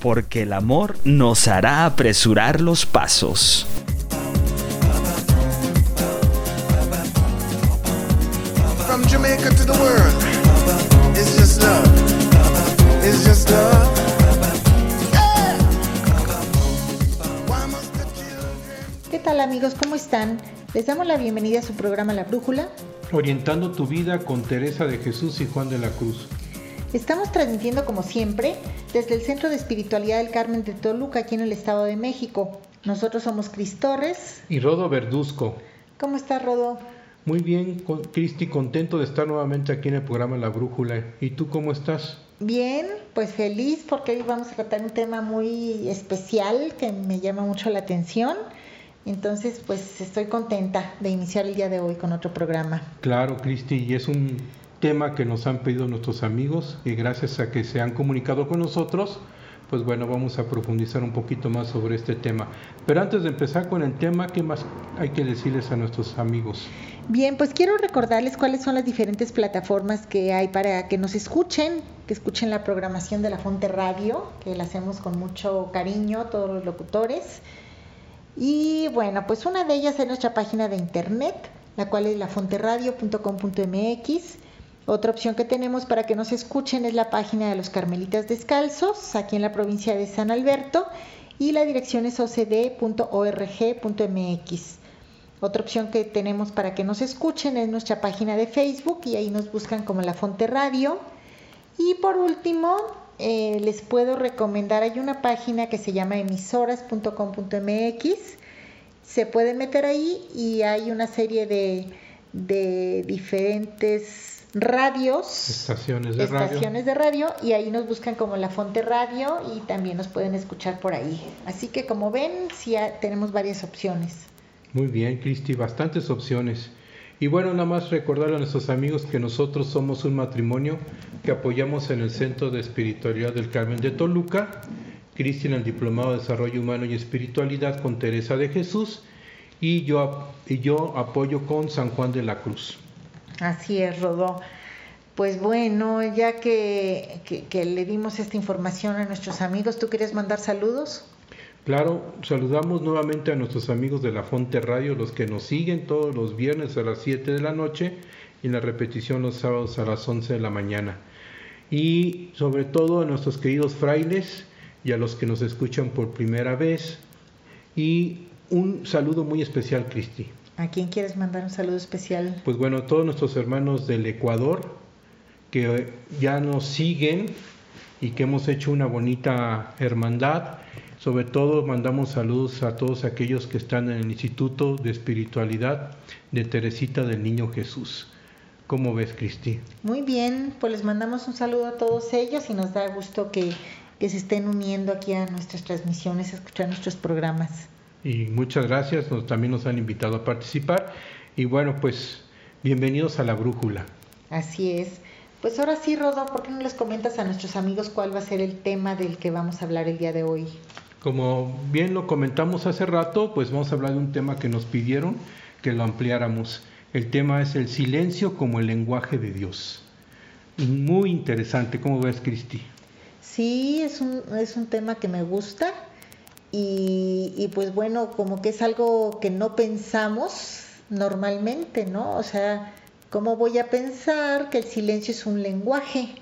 Porque el amor nos hará apresurar los pasos. From Jamaica to the world, it's just love. It's just love. Yeah. Why must the children? ¿Qué tal amigos? ¿Cómo están? Les damos la bienvenida a su programa La Brújula. Orientando tu vida con Teresa de Jesús y Juan de la Cruz. Estamos transmitiendo como siempre desde el Centro de Espiritualidad del Carmen de Toluca, aquí en el Estado de México. Nosotros somos Cris Torres. Y Rodo Verduzco. ¿Cómo está Rodo? Muy bien, Cristi, contento de estar nuevamente aquí en el programa La Brújula. ¿Y tú cómo estás? Bien, pues feliz porque hoy vamos a tratar un tema muy especial que me llama mucho la atención. Entonces, pues estoy contenta de iniciar el día de hoy con otro programa. Claro, Cristi, y es un tema que nos han pedido nuestros amigos y gracias a que se han comunicado con nosotros, pues bueno, vamos a profundizar un poquito más sobre este tema. Pero antes de empezar con el tema, ¿qué más hay que decirles a nuestros amigos? Bien, pues quiero recordarles cuáles son las diferentes plataformas que hay para que nos escuchen, que escuchen la programación de la Fonte Radio, que la hacemos con mucho cariño todos los locutores. Y bueno, pues una de ellas es nuestra página de internet, la cual es lafonteradio.com.mx. Otra opción que tenemos para que nos escuchen es la página de los Carmelitas Descalzos, aquí en la provincia de San Alberto, y la dirección es ocd.org.mx. Otra opción que tenemos para que nos escuchen es nuestra página de Facebook y ahí nos buscan como La Fonte Radio. Y por último, eh, les puedo recomendar, hay una página que se llama emisoras.com.mx. Se pueden meter ahí y hay una serie de, de diferentes radios Estaciones de radio. estaciones de radio y ahí nos buscan como La Fonte Radio y también nos pueden escuchar por ahí. Así que como ven, sí ha- tenemos varias opciones. Muy bien, Cristi, bastantes opciones. Y bueno, nada más recordarle a nuestros amigos que nosotros somos un matrimonio que apoyamos en el Centro de Espiritualidad del Carmen de Toluca, Cristi en el Diplomado de Desarrollo Humano y Espiritualidad con Teresa de Jesús y yo, y yo apoyo con San Juan de la Cruz. Así es, Rodó. Pues bueno, ya que, que- le dimos esta información a nuestros amigos, ¿tú quieres mandar saludos? Claro, saludamos nuevamente a nuestros amigos de la Fonte Radio, los que nos siguen todos los viernes a las 7 de la noche y la repetición los sábados a las 11 de la mañana. Y sobre todo a nuestros queridos frailes y a los que nos escuchan por primera vez. Y un saludo muy especial, Cristi. ¿A quién quieres mandar un saludo especial? Pues bueno, a todos nuestros hermanos del Ecuador que ya nos siguen y que hemos hecho una bonita hermandad. Sobre todo mandamos saludos a todos aquellos que están en el Instituto de Espiritualidad de Teresita del Niño Jesús. ¿Cómo ves, Cristi? Muy bien, pues les mandamos un saludo a todos ellos y nos da gusto que, que se estén uniendo aquí a nuestras transmisiones, a escuchar nuestros programas. Y muchas gracias, nos, también nos han invitado a participar. Y bueno, pues bienvenidos a la Brújula. Así es. Pues ahora sí, Rodo, ¿por qué no les comentas a nuestros amigos cuál va a ser el tema del que vamos a hablar el día de hoy? Como bien lo comentamos hace rato, pues vamos a hablar de un tema que nos pidieron que lo ampliáramos. El tema es el silencio como el lenguaje de Dios. Muy interesante, ¿cómo ves, Cristi? Sí, es un, es un tema que me gusta y, y pues bueno, como que es algo que no pensamos normalmente, ¿no? O sea, ¿cómo voy a pensar que el silencio es un lenguaje?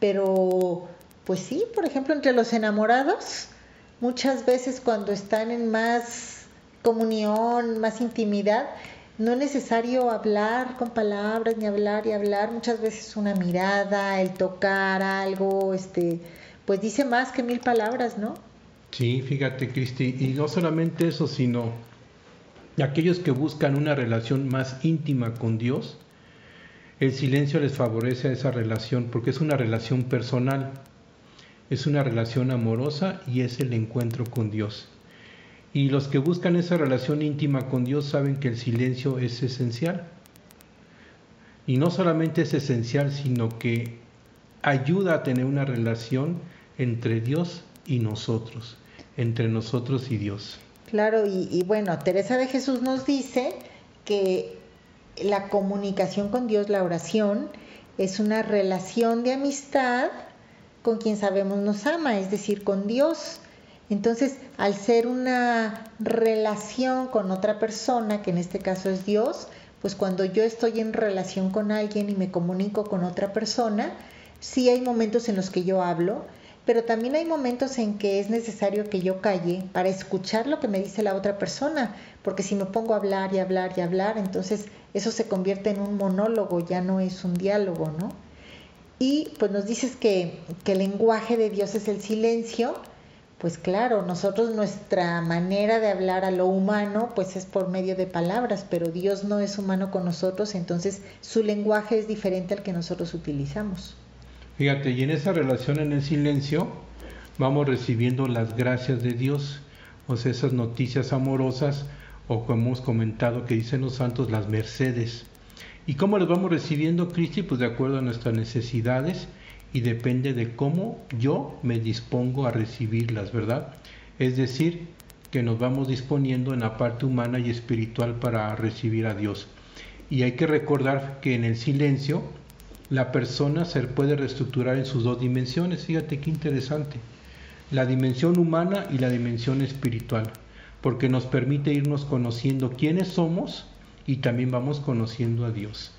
Pero, pues sí, por ejemplo, entre los enamorados, muchas veces cuando están en más comunión, más intimidad, no es necesario hablar con palabras ni hablar y hablar, muchas veces una mirada, el tocar algo, este, pues dice más que mil palabras, ¿no? Sí, fíjate, Cristi, y no solamente eso, sino aquellos que buscan una relación más íntima con Dios, el silencio les favorece a esa relación porque es una relación personal. es una relación amorosa y es el encuentro con Dios. Y los que buscan esa relación íntima con Dios saben que el silencio es esencial. Y no solamente es esencial, sino que ayuda a tener una relación entre Dios y nosotros, entre nosotros y Dios. Claro, y, bueno, Teresa de Jesús nos dice que la comunicación con Dios, la oración, es una relación de amistad con quien sabemos nos ama, es decir, con Dios. Entonces, al ser una relación con otra persona, que en este caso es Dios, pues cuando yo estoy en relación con alguien y me comunico con otra persona, sí hay momentos en los que yo hablo, pero también hay momentos en que es necesario que yo calle para escuchar lo que me dice la otra persona, porque si me pongo a hablar y hablar y hablar, entonces eso se convierte en un monólogo, ya no es un diálogo, ¿no? Y pues nos dices que, que el lenguaje de Dios es el silencio, pues claro, nosotros nuestra manera de hablar a lo humano pues es por medio de palabras, pero Dios no es humano con nosotros, entonces su lenguaje es diferente al que nosotros utilizamos. Fíjate, y en esa relación en el silencio vamos recibiendo las gracias de Dios, o sea, esas noticias amorosas, o como hemos comentado que dicen los santos, las mercedes. ¿Y cómo las vamos recibiendo, Cristi? Pues de acuerdo a nuestras necesidades y depende de cómo yo me dispongo a recibirlas, ¿verdad? Es decir, que nos vamos disponiendo en la parte humana y espiritual para recibir a Dios. Y hay que recordar que en el silencio la persona se puede reestructurar en sus dos dimensiones. Fíjate qué interesante. La dimensión humana y la dimensión espiritual. Porque nos permite irnos conociendo quiénes somos y también vamos conociendo a Dios.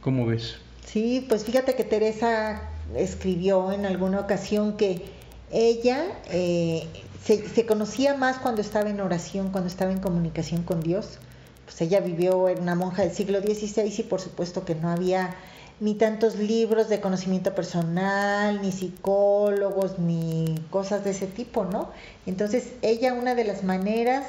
¿Cómo ves? Sí, pues fíjate que Teresa escribió en alguna ocasión que ella eh, se, se, conocía más cuando estaba en oración, cuando estaba en comunicación con Dios. Pues ella vivió en una monja del siglo XVI y por supuesto que no había ni tantos libros de conocimiento personal, ni psicólogos, ni cosas de ese tipo, ¿no? Entonces, ella una de las maneras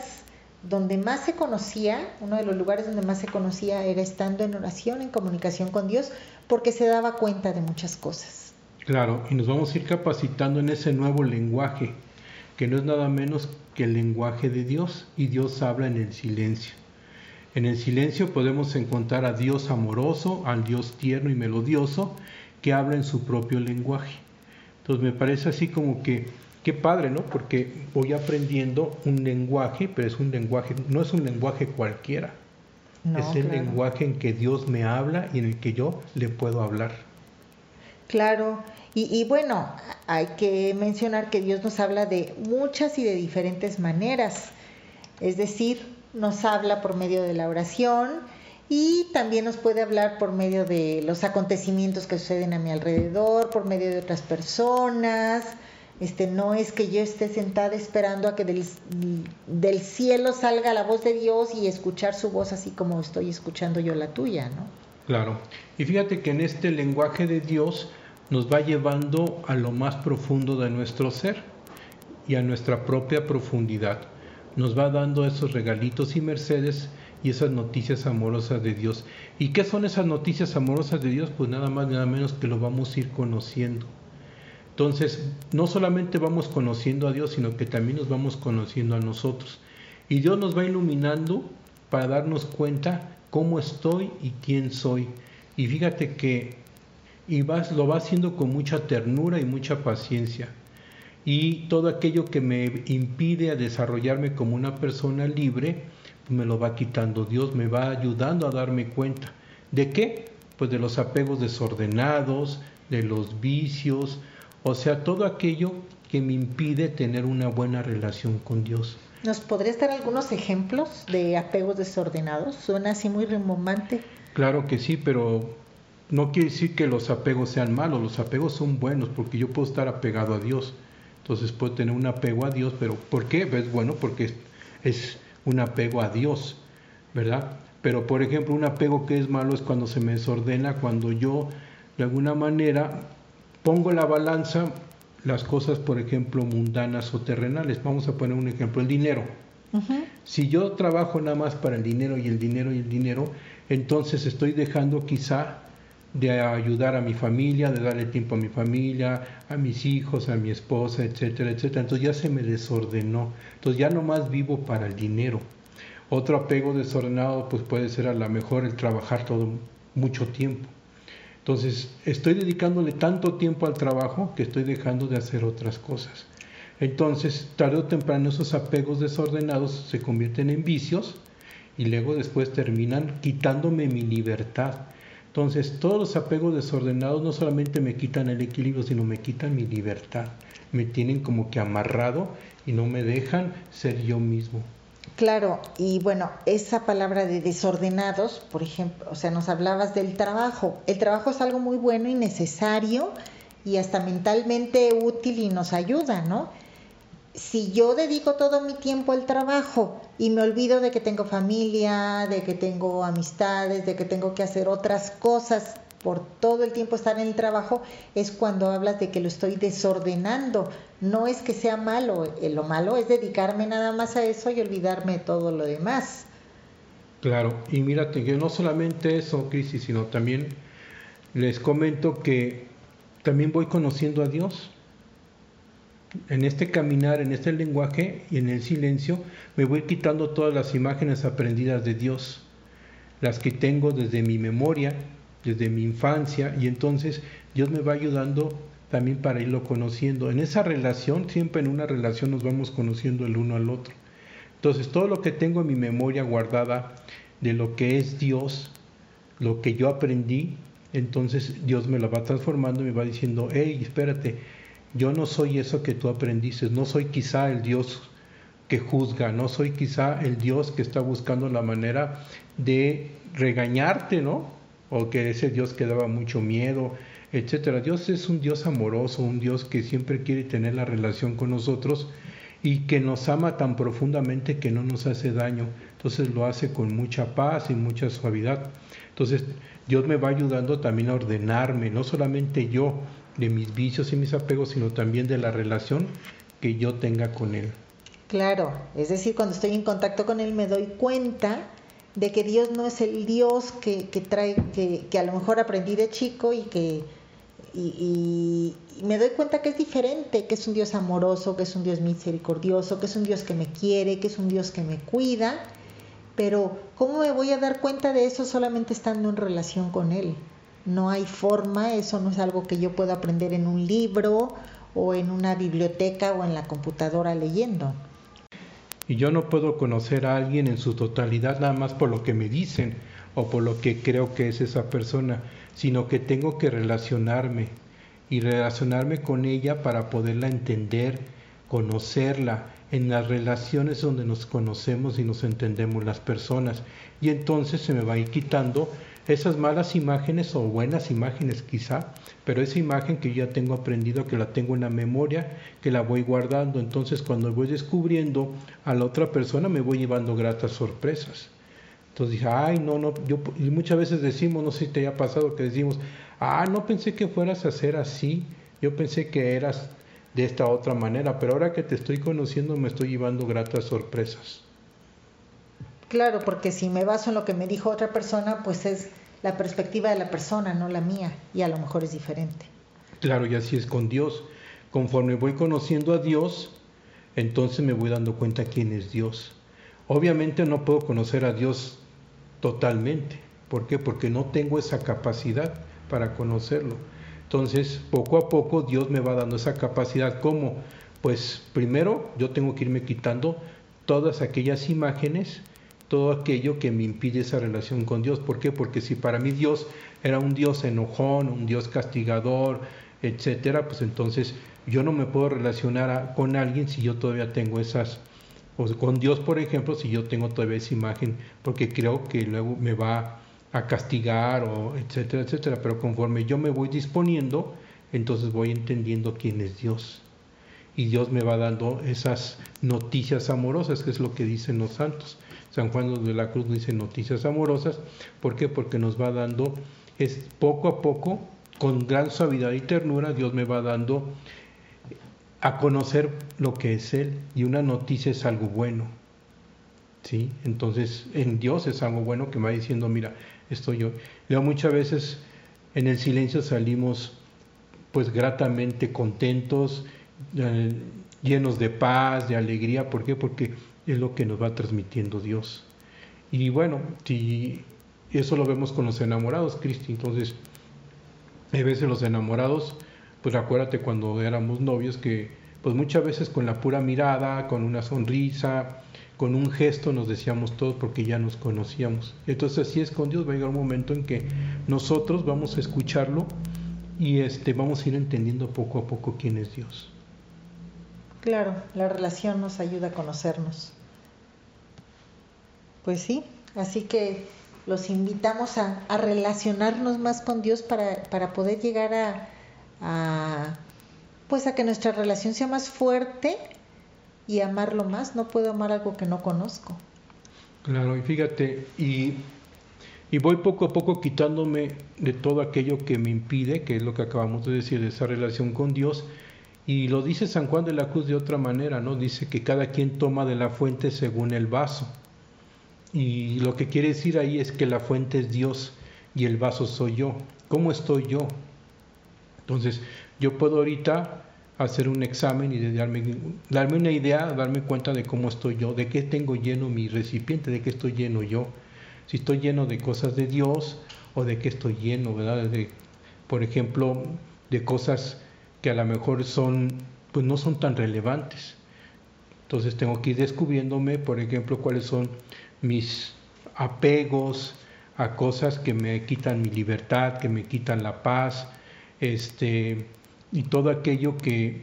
donde más se conocía, uno de los lugares donde más se conocía era estando en oración, en comunicación con Dios, porque se daba cuenta de muchas cosas. Claro, y nos vamos a ir capacitando en ese nuevo lenguaje, que no es nada menos que el lenguaje de Dios, y Dios habla en el silencio. En el silencio podemos encontrar a Dios amoroso, al Dios tierno y melodioso, que habla en su propio lenguaje. Entonces me parece así como que, qué padre, ¿no? Porque voy aprendiendo un lenguaje, pero es un lenguaje, no es un lenguaje cualquiera. No, es el claro. lenguaje en que Dios me habla y en el que yo le puedo hablar. Claro, y, y, bueno, hay que mencionar que Dios nos habla de muchas y de diferentes maneras. Es decir, nos habla por medio de la oración y también nos puede hablar por medio de los acontecimientos que suceden a mi alrededor, por medio de otras personas. Este, no es que yo esté sentada esperando a que del, cielo salga la voz de Dios y escuchar su voz así como estoy escuchando yo la tuya, ¿no? Claro. Y fíjate que en este lenguaje de Dios nos va llevando a lo más profundo de nuestro ser y a nuestra propia profundidad nos va dando esos regalitos y mercedes y esas noticias amorosas de Dios. ¿Y qué son esas noticias amorosas de Dios? Pues nada más, nada menos que lo vamos a ir conociendo. Entonces, no solamente vamos conociendo a Dios, sino que también nos vamos conociendo a nosotros. Y Dios nos va iluminando para darnos cuenta cómo estoy y quién soy. Y fíjate que y vas, lo va haciendo con mucha ternura y mucha paciencia y todo aquello que me impide a desarrollarme como una persona libre, me lo va quitando. Dios me va ayudando a darme cuenta. ¿De qué? Pues de los apegos desordenados, de los vicios, o sea, todo aquello que me impide tener una buena relación con Dios. ¿Nos podrías dar algunos ejemplos de apegos desordenados? Suena así muy remontante. Claro que sí, pero no quiere decir que los apegos sean malos, los apegos son buenos porque yo puedo estar apegado a Dios entonces puedo tener un apego a Dios, pero ¿por qué? Es bueno porque es, es un apego a Dios, ¿verdad? Pero por ejemplo, un apego que es malo es cuando se me desordena, cuando yo de alguna manera pongo la balanza las cosas, por ejemplo, mundanas o terrenales. Vamos a poner un ejemplo, el dinero. Uh -huh. Si yo trabajo nada más para el dinero y el dinero y el dinero, entonces estoy dejando quizá de ayudar a mi familia, de darle tiempo a mi familia, a mis hijos, a mi esposa, etcétera, etcétera. Entonces ya se me desordenó. Entonces ya no más vivo para el dinero. Otro apego desordenado pues puede ser a lo mejor el trabajar todo mucho tiempo. Entonces estoy dedicándole tanto tiempo al trabajo que estoy dejando de hacer otras cosas. Entonces, tarde o temprano esos apegos desordenados se convierten en vicios y luego después terminan quitándome mi libertad. Entonces, todos los apegos desordenados no solamente me quitan el equilibrio, sino me quitan mi libertad. Me tienen como que amarrado y no me dejan ser yo mismo. Claro, y bueno, esa palabra de desordenados, por ejemplo, o sea, nos hablabas del trabajo. El trabajo es algo muy bueno y necesario y hasta mentalmente útil y nos ayuda, ¿no? Si yo dedico todo mi tiempo al trabajo y me olvido de que tengo familia, de que tengo amistades, de que tengo que hacer otras cosas por todo el tiempo estar en el trabajo, es cuando hablas de que lo estoy desordenando. No es que sea malo, eh, lo malo es dedicarme nada más a eso y olvidarme de todo lo demás. Claro, y mírate que no solamente eso, Crisis, sino también les comento que también voy conociendo a Dios en este caminar, en este lenguaje y en el silencio, me voy quitando todas las imágenes aprendidas de Dios, las que tengo desde mi memoria, desde mi infancia, y entonces Dios me va ayudando también para irlo conociendo. En esa relación, siempre en una relación nos vamos conociendo el uno al otro. Entonces, todo lo que tengo en mi memoria guardada de lo que es Dios, lo que yo aprendí, entonces Dios me lo va transformando y me va diciendo, hey, espérate, yo no soy eso que tú aprendiste, no soy quizá el Dios que juzga, no soy quizá el Dios que está buscando la manera de regañarte, ¿no? O que ese Dios que daba mucho miedo, etcétera. Dios es un Dios amoroso, un Dios que siempre quiere tener la relación con nosotros y que nos ama tan profundamente que no nos hace daño. Entonces lo hace con mucha paz y mucha suavidad. Entonces Dios me va ayudando también a ordenarme, no solamente yo, de mis vicios y mis apegos, sino también de la relación que yo tenga con Él. Claro, es decir, cuando estoy en contacto con Él me doy cuenta de que Dios no es el Dios que, trae, que, a lo mejor aprendí de chico y que y, me doy cuenta que es diferente, que es un Dios amoroso, que es un Dios misericordioso, que es un Dios que me quiere, que es un Dios que me cuida, pero ¿cómo me voy a dar cuenta de eso solamente estando en relación con Él? No hay forma, eso no es algo que yo pueda aprender en un libro o en una biblioteca o en la computadora leyendo. Y yo no puedo conocer a alguien en su totalidad nada más por lo que me dicen o por lo que creo que es esa persona, sino que tengo que relacionarme y relacionarme con ella para poderla entender, conocerla, en las relaciones donde nos conocemos y nos entendemos las personas. Y entonces se me va a ir quitando esas malas imágenes o buenas imágenes quizá, pero esa imagen que yo ya tengo aprendido, que la tengo en la memoria, que la voy guardando, entonces cuando voy descubriendo a la otra persona me voy llevando gratas sorpresas. Entonces dije, ay, no, no, yo, muchas veces decimos, no sé si te haya pasado que decimos, ah, no pensé que fueras a ser así, yo pensé que eras de esta otra manera, pero ahora que te estoy conociendo me estoy llevando gratas sorpresas. Claro, porque si me baso en lo que me dijo otra persona, pues es la perspectiva de la persona, no la mía, y a lo mejor es diferente. Claro, y así es con Dios. Conforme voy conociendo a Dios, entonces me voy dando cuenta quién es Dios. Obviamente no puedo conocer a Dios totalmente. ¿Por qué? Porque no tengo esa capacidad para conocerlo. Entonces, poco a poco Dios me va dando esa capacidad. ¿Cómo? Pues primero yo tengo que irme quitando todas aquellas imágenes todo aquello que me impide esa relación con Dios. ¿Por qué? Porque si para mí Dios era un Dios enojón, un Dios castigador, etcétera, pues entonces yo no me puedo relacionar con alguien si yo todavía tengo esas, o con Dios, por ejemplo, si yo tengo todavía esa imagen, porque creo que luego me va a castigar, o etcétera, etcétera. Pero conforme yo me voy disponiendo, entonces voy entendiendo quién es Dios. Y Dios me va dando esas noticias amorosas, que es lo que dicen los santos. San Juan de la Cruz dice noticias amorosas. ¿Por qué? Porque nos va dando, es poco a poco, con gran suavidad y ternura, Dios me va dando a conocer lo que es Él. Y una noticia es algo bueno. ¿Sí? Entonces, en Dios es algo bueno que me va diciendo, mira, esto yo. Yo muchas veces en el silencio salimos pues gratamente contentos, eh, llenos de paz, de alegría. ¿Por qué? Porque es lo que nos va transmitiendo Dios. Y bueno, si eso lo vemos con los enamorados, Cristi. Entonces, a veces los enamorados, pues acuérdate cuando éramos novios que pues muchas veces con la pura mirada, con una sonrisa, con un gesto nos decíamos todos porque ya nos conocíamos. Entonces así es con Dios, va a llegar un momento en que nosotros vamos a escucharlo y este vamos a ir entendiendo poco a poco quién es Dios. Claro, la relación nos ayuda a conocernos. Pues sí, así que los invitamos a, relacionarnos más con Dios para, poder llegar a, a, pues a que nuestra relación sea más fuerte y amarlo más. No puedo amar algo que no conozco. Claro, y fíjate, y, y voy poco a poco quitándome de todo aquello que me impide, que es lo que acabamos de decir, de esa relación con Dios. Y lo dice San Juan de la Cruz de otra manera, ¿no? Dice que cada quien toma de la fuente según el vaso. Y lo que quiere decir ahí es que la fuente es Dios y el vaso soy yo. ¿Cómo estoy yo? Entonces, yo puedo ahorita hacer un examen y darme, darme una idea, darme cuenta de cómo estoy yo, de qué tengo lleno mi recipiente, de qué estoy lleno yo. Si estoy lleno de cosas de Dios o de qué estoy lleno, ¿verdad? De, por ejemplo, de cosas que a lo mejor son, pues no son tan relevantes. Entonces tengo que ir descubriéndome, por ejemplo, cuáles son mis apegos a cosas que me quitan mi libertad, que me quitan la paz, este, y todo aquello que,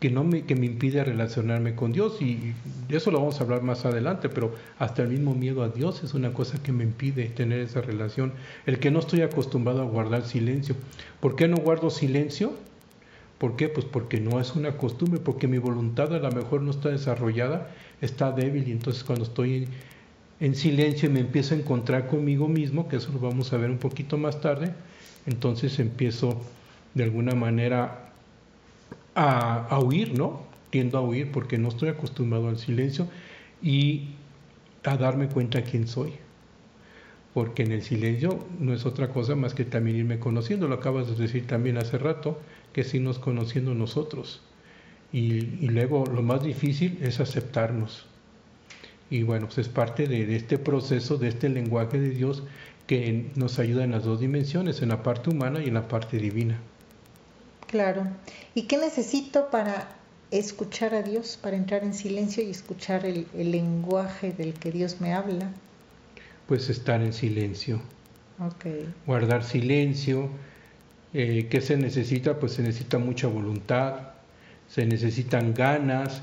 que, no me, que me impide relacionarme con Dios. Y eso lo vamos a hablar más adelante, pero hasta el mismo miedo a Dios es una cosa que me impide tener esa relación. El que no estoy acostumbrado a guardar silencio. ¿Por qué no guardo silencio? ¿Por qué? Pues porque no es una costumbre, porque mi voluntad a lo mejor no está desarrollada, está débil y entonces cuando estoy en silencio y me empiezo a encontrar conmigo mismo, que eso lo vamos a ver un poquito más tarde, entonces empiezo de alguna manera a, a, huir, ¿no? Tiendo a huir porque no estoy acostumbrado al silencio y a darme cuenta quién soy. Porque en el silencio no es otra cosa más que también irme conociendo, lo acabas de decir también hace rato, que es irnos conociendo nosotros. Y, y luego lo más difícil es aceptarnos y bueno, pues es parte de, este proceso, de este lenguaje de Dios que nos ayuda en las dos dimensiones, en la parte humana y en la parte divina. Claro. ¿Y qué necesito para escuchar a Dios, para entrar en silencio y escuchar el, lenguaje del que Dios me habla? Pues estar en silencio. Okay. Guardar silencio. Eh, ¿Qué se necesita? Pues se necesita mucha voluntad, se necesitan ganas,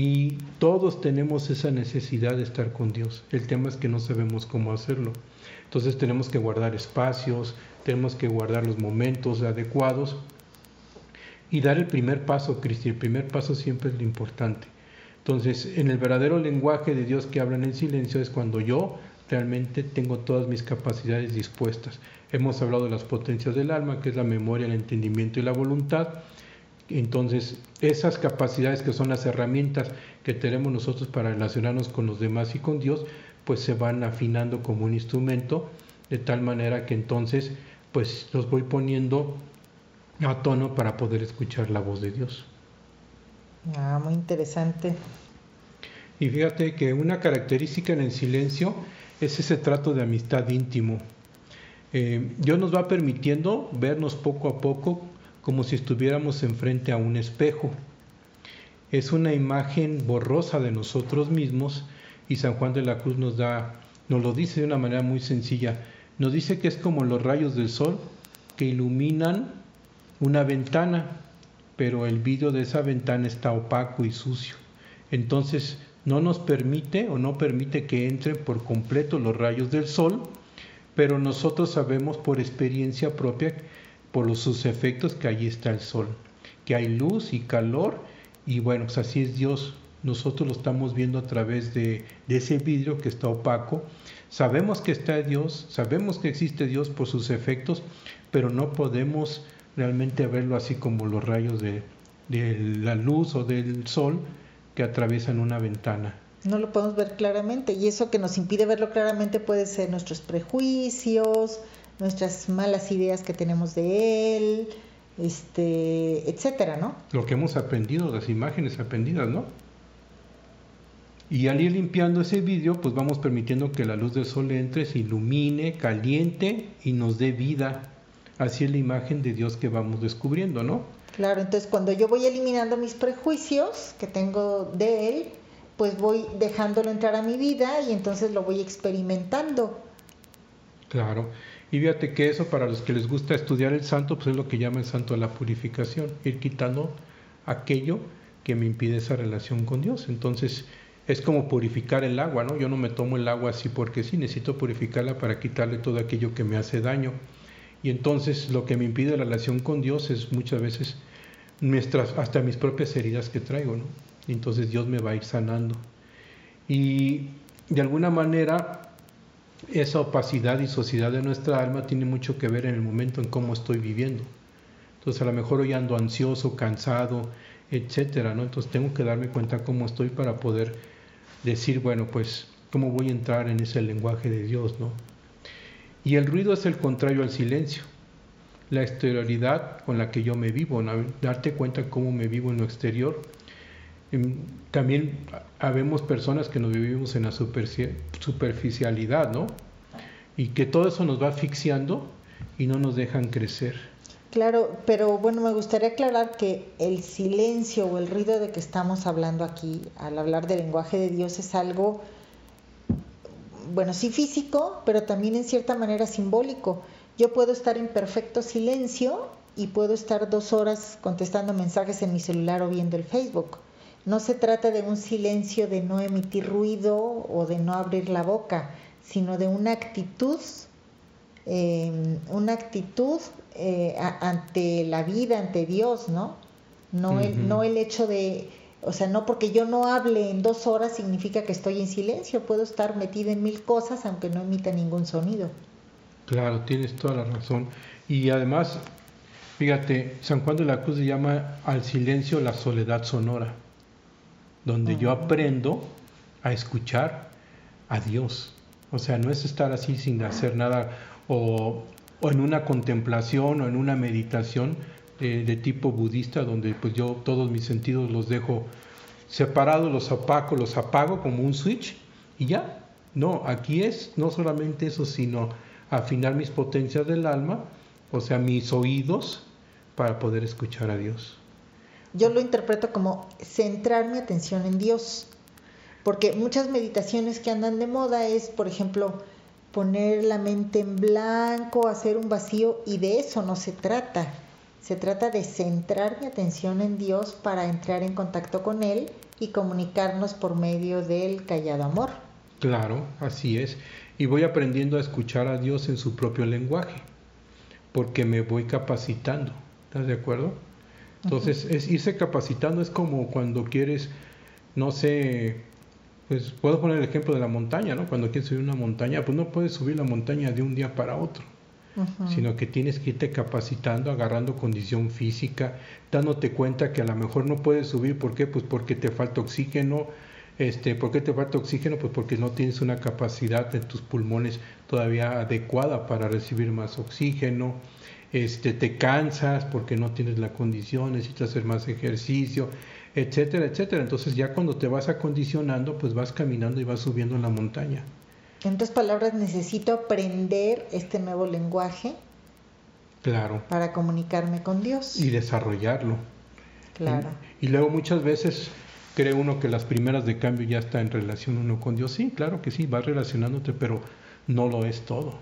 y todos tenemos esa necesidad de estar con Dios. El tema es que no sabemos cómo hacerlo. Entonces tenemos que guardar espacios, tenemos que guardar los momentos adecuados y dar el primer paso, Cristi. El primer paso siempre es lo importante. Entonces, en el verdadero lenguaje de Dios que habla en el silencio es cuando yo realmente tengo todas mis capacidades dispuestas. Hemos hablado de las potencias del alma, que es la memoria, el entendimiento y la voluntad. Entonces, esas capacidades que son las herramientas que tenemos nosotros para relacionarnos con los demás y con Dios, pues se van afinando como un instrumento, de tal manera que entonces, pues los voy poniendo a tono para poder escuchar la voz de Dios. Ah, muy interesante. Y fíjate que una característica en el silencio es ese trato de amistad íntimo. Eh, Dios nos va permitiendo vernos poco a poco como si estuviéramos enfrente a un espejo. Es una imagen borrosa de nosotros mismos y San Juan de la Cruz nos da nos lo dice de una manera muy sencilla. Nos dice que es como los rayos del sol que iluminan una ventana, pero el vidrio de esa ventana está opaco y sucio. Entonces no nos permite o no permite que entren por completo los rayos del sol, pero nosotros sabemos por experiencia propia por sus efectos que allí está el sol, que hay luz y calor y bueno, pues así es Dios. Nosotros lo estamos viendo a través de, de ese vidrio que está opaco. Sabemos que está Dios, sabemos que existe Dios por sus efectos, pero no podemos realmente verlo así como los rayos de, de la luz o del sol que atraviesan una ventana. No lo podemos ver claramente y eso que nos impide verlo claramente puede ser nuestros prejuicios, nuestras malas ideas que tenemos de Él, este, etcétera, ¿no? Lo que hemos aprendido, las imágenes aprendidas, ¿no? Y al ir limpiando ese vidrio, pues vamos permitiendo que la luz del sol entre, se ilumine, caliente y nos dé vida. Así es la imagen de Dios que vamos descubriendo, ¿no? Claro, entonces cuando yo voy eliminando mis prejuicios que tengo de Él, pues voy dejándolo entrar a mi vida y entonces lo voy experimentando. Claro. Y fíjate que eso para los que les gusta estudiar el santo, pues es lo que llama el santo la purificación, ir quitando aquello que me impide esa relación con Dios. Entonces, es como purificar el agua, ¿no? Yo no me tomo el agua así porque sí, necesito purificarla para quitarle todo aquello que me hace daño. Y entonces lo que me impide la relación con Dios es muchas veces nuestras, hasta mis propias heridas que traigo, ¿no? Entonces Dios me va a ir sanando. Y de alguna manera esa opacidad y sociedad de nuestra alma tiene mucho que ver en el momento en cómo estoy viviendo. Entonces a lo mejor hoy ando ansioso, cansado, etcétera, ¿no? Entonces tengo que darme cuenta cómo estoy para poder decir, bueno, pues, ¿cómo voy a entrar en ese lenguaje de Dios, no? Y el ruido es el contrario al silencio, la exterioridad con la que yo me vivo, darte cuenta cómo me vivo en lo exterior. También habemos personas que nos vivimos en la superficialidad, ¿no? Y que todo eso nos va asfixiando y no nos dejan crecer. Claro, pero bueno, me gustaría aclarar que el silencio o el ruido de que estamos hablando aquí al hablar del lenguaje de Dios es algo, bueno, sí físico, pero también en cierta manera simbólico. Yo puedo estar en perfecto silencio y puedo estar dos horas contestando mensajes en mi celular o viendo el Facebook. No se trata de un silencio de no emitir ruido o de no abrir la boca, sino de una actitud, eh, una actitud eh, ante la vida, ante Dios, ¿no? No, el, no el hecho de, o sea, no porque yo no hable en dos horas significa que estoy en silencio, puedo estar metido en mil cosas aunque no emita ningún sonido. Claro, tienes toda la razón. Y además, fíjate, San Juan de la Cruz llama al silencio la soledad sonora, donde yo aprendo a escuchar a Dios. O sea, no es estar así sin hacer nada o o en una contemplación o en una meditación de, tipo budista donde pues yo todos mis sentidos los dejo separados, los apago, los apago como un switch y ya. No, aquí es no solamente eso, sino afinar mis potencias del alma, o sea, mis oídos para poder escuchar a Dios. Yo lo interpreto como centrar mi atención en Dios, porque muchas meditaciones que andan de moda es, por ejemplo, poner la mente en blanco, hacer un vacío y de eso no se trata. Se trata de centrar mi atención en Dios para entrar en contacto con Él y comunicarnos por medio del callado amor. Claro, así es. Y voy aprendiendo a escuchar a Dios en su propio lenguaje, porque me voy capacitando. ¿Estás de acuerdo? Entonces, es irse capacitando es como cuando quieres, no sé, pues puedo poner el ejemplo de la montaña, ¿no? Cuando quieres subir una montaña, pues no puedes subir la montaña de un día para otro, sino que tienes que irte capacitando, agarrando condición física, dándote cuenta que a lo mejor no puedes subir, ¿por qué? Pues porque te falta oxígeno, este, ¿por qué te falta oxígeno? Pues porque no tienes una capacidad en tus pulmones todavía adecuada para recibir más oxígeno, este, te cansas porque no tienes la condición, necesitas hacer más ejercicio, etcétera, etcétera. Entonces ya cuando te vas acondicionando, pues vas caminando y vas subiendo en la montaña. En otras palabras, necesito aprender este nuevo lenguaje. Claro. Para comunicarme con Dios. Y desarrollarlo. Claro. Y, luego muchas veces cree uno que las primeras de cambio ya está en relación uno con Dios. Sí, claro que sí, vas relacionándote, pero no lo es todo.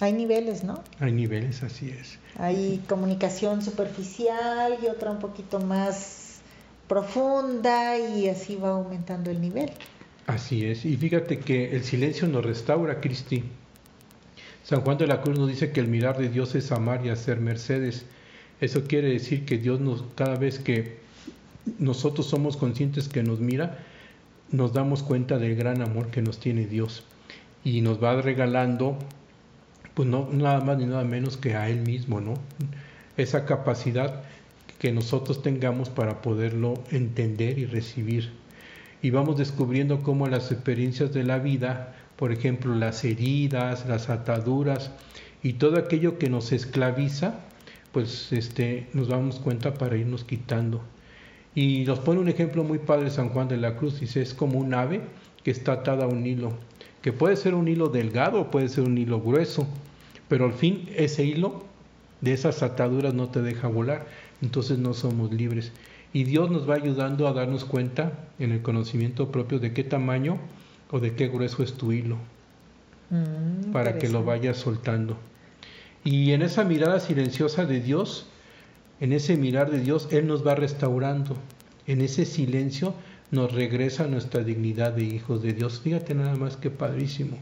Hay niveles, ¿no? Hay niveles, así es. Hay comunicación superficial y otra un poquito más profunda y así va aumentando el nivel. Así es, y fíjate que el silencio nos restaura, Cristi. San Juan de la Cruz nos dice que el mirar de Dios es amar y hacer mercedes. Eso quiere decir que Dios nos, cada vez que nosotros somos conscientes que nos mira, nos damos cuenta del gran amor que nos tiene Dios y nos va regalando, pues no nada más ni nada menos que a Él mismo, ¿no? Esa capacidad que nosotros tengamos para poderlo entender y recibir. Y vamos descubriendo cómo las experiencias de la vida, por ejemplo, las heridas, las ataduras y todo aquello que nos esclaviza, pues este, nos damos cuenta para irnos quitando. Y nos pone un ejemplo muy padre San Juan de la Cruz, dice, es como un ave que está atada a un hilo, que puede ser un hilo delgado o puede ser un hilo grueso, pero al fin ese hilo de esas ataduras no te deja volar, entonces no somos libres. Y Dios nos va ayudando a darnos cuenta en el conocimiento propio de qué tamaño o de qué grueso es tu hilo, Mm, para que lo vayas soltando. Y en esa mirada silenciosa de Dios, en ese mirar de Dios, Él nos va restaurando. En ese silencio nos regresa nuestra dignidad de hijos de Dios. Fíjate nada más que padrísimo.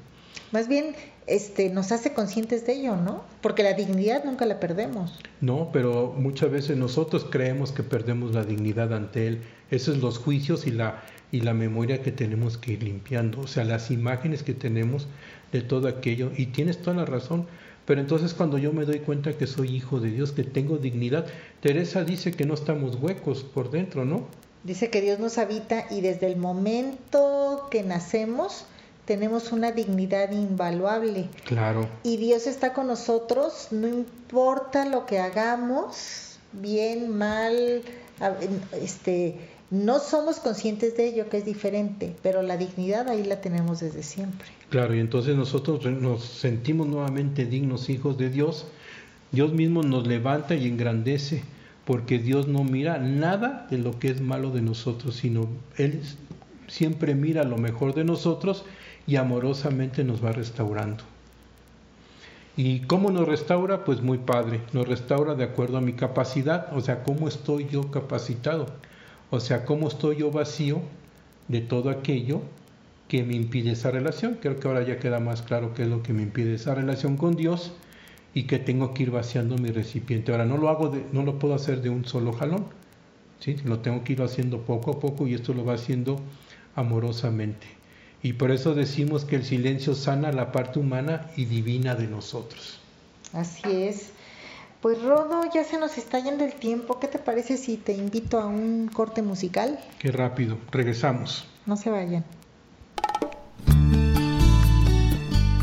Más bien, este, nos hace conscientes de ello, ¿no? Porque la dignidad nunca la perdemos. No, pero muchas veces nosotros creemos que perdemos la dignidad ante Él. Esos son los juicios y la, y la memoria que tenemos que ir limpiando. O sea, las imágenes que tenemos de todo aquello. Y tienes toda la razón. Pero entonces cuando yo me doy cuenta que soy hijo de Dios, que tengo dignidad, Teresa dice que no estamos huecos por dentro, ¿no? Dice que Dios nos habita y desde el momento que nacemos tenemos una dignidad invaluable. Claro. Y Dios está con nosotros, no importa lo que hagamos, bien, mal, este, no somos conscientes de ello, que es diferente, pero la dignidad ahí la tenemos desde siempre. Claro, y entonces nosotros nos sentimos nuevamente dignos hijos de Dios. Dios mismo nos levanta y engrandece, porque Dios no mira nada de lo que es malo de nosotros, sino Él siempre mira lo mejor de nosotros y amorosamente nos va restaurando. ¿Y cómo nos restaura? Pues muy padre, nos restaura de acuerdo a mi capacidad, o sea, cómo estoy yo capacitado, o sea, cómo estoy yo vacío de todo aquello que me impide esa relación. Creo que ahora ya queda más claro qué es lo que me impide esa relación con Dios y que tengo que ir vaciando mi recipiente. Ahora no lo hago de, no lo puedo hacer de un solo jalón, ¿sí? Lo tengo que ir haciendo poco a poco y esto lo va haciendo amorosamente. Y por eso decimos que el silencio sana la parte humana y divina de nosotros. Así es. Pues Rodo, ya se nos está yendo el tiempo. ¿Qué te parece si te invito a un corte musical? Qué rápido. Regresamos. No se vayan.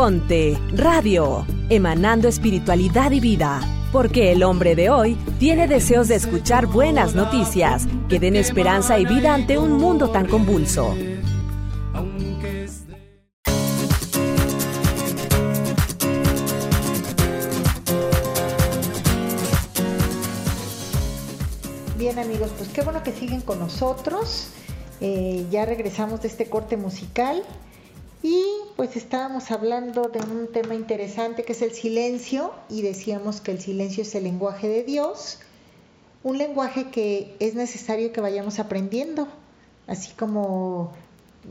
Radio, emanando espiritualidad y vida. Porque el hombre de hoy tiene deseos de escuchar buenas noticias que den esperanza y vida ante un mundo tan convulso. Bien amigos, pues qué bueno que siguen con nosotros. Eh, ya regresamos de este corte musical pues estábamos hablando de un tema interesante que es el silencio y decíamos que el silencio es el lenguaje de Dios, un lenguaje que es necesario que vayamos aprendiendo, así como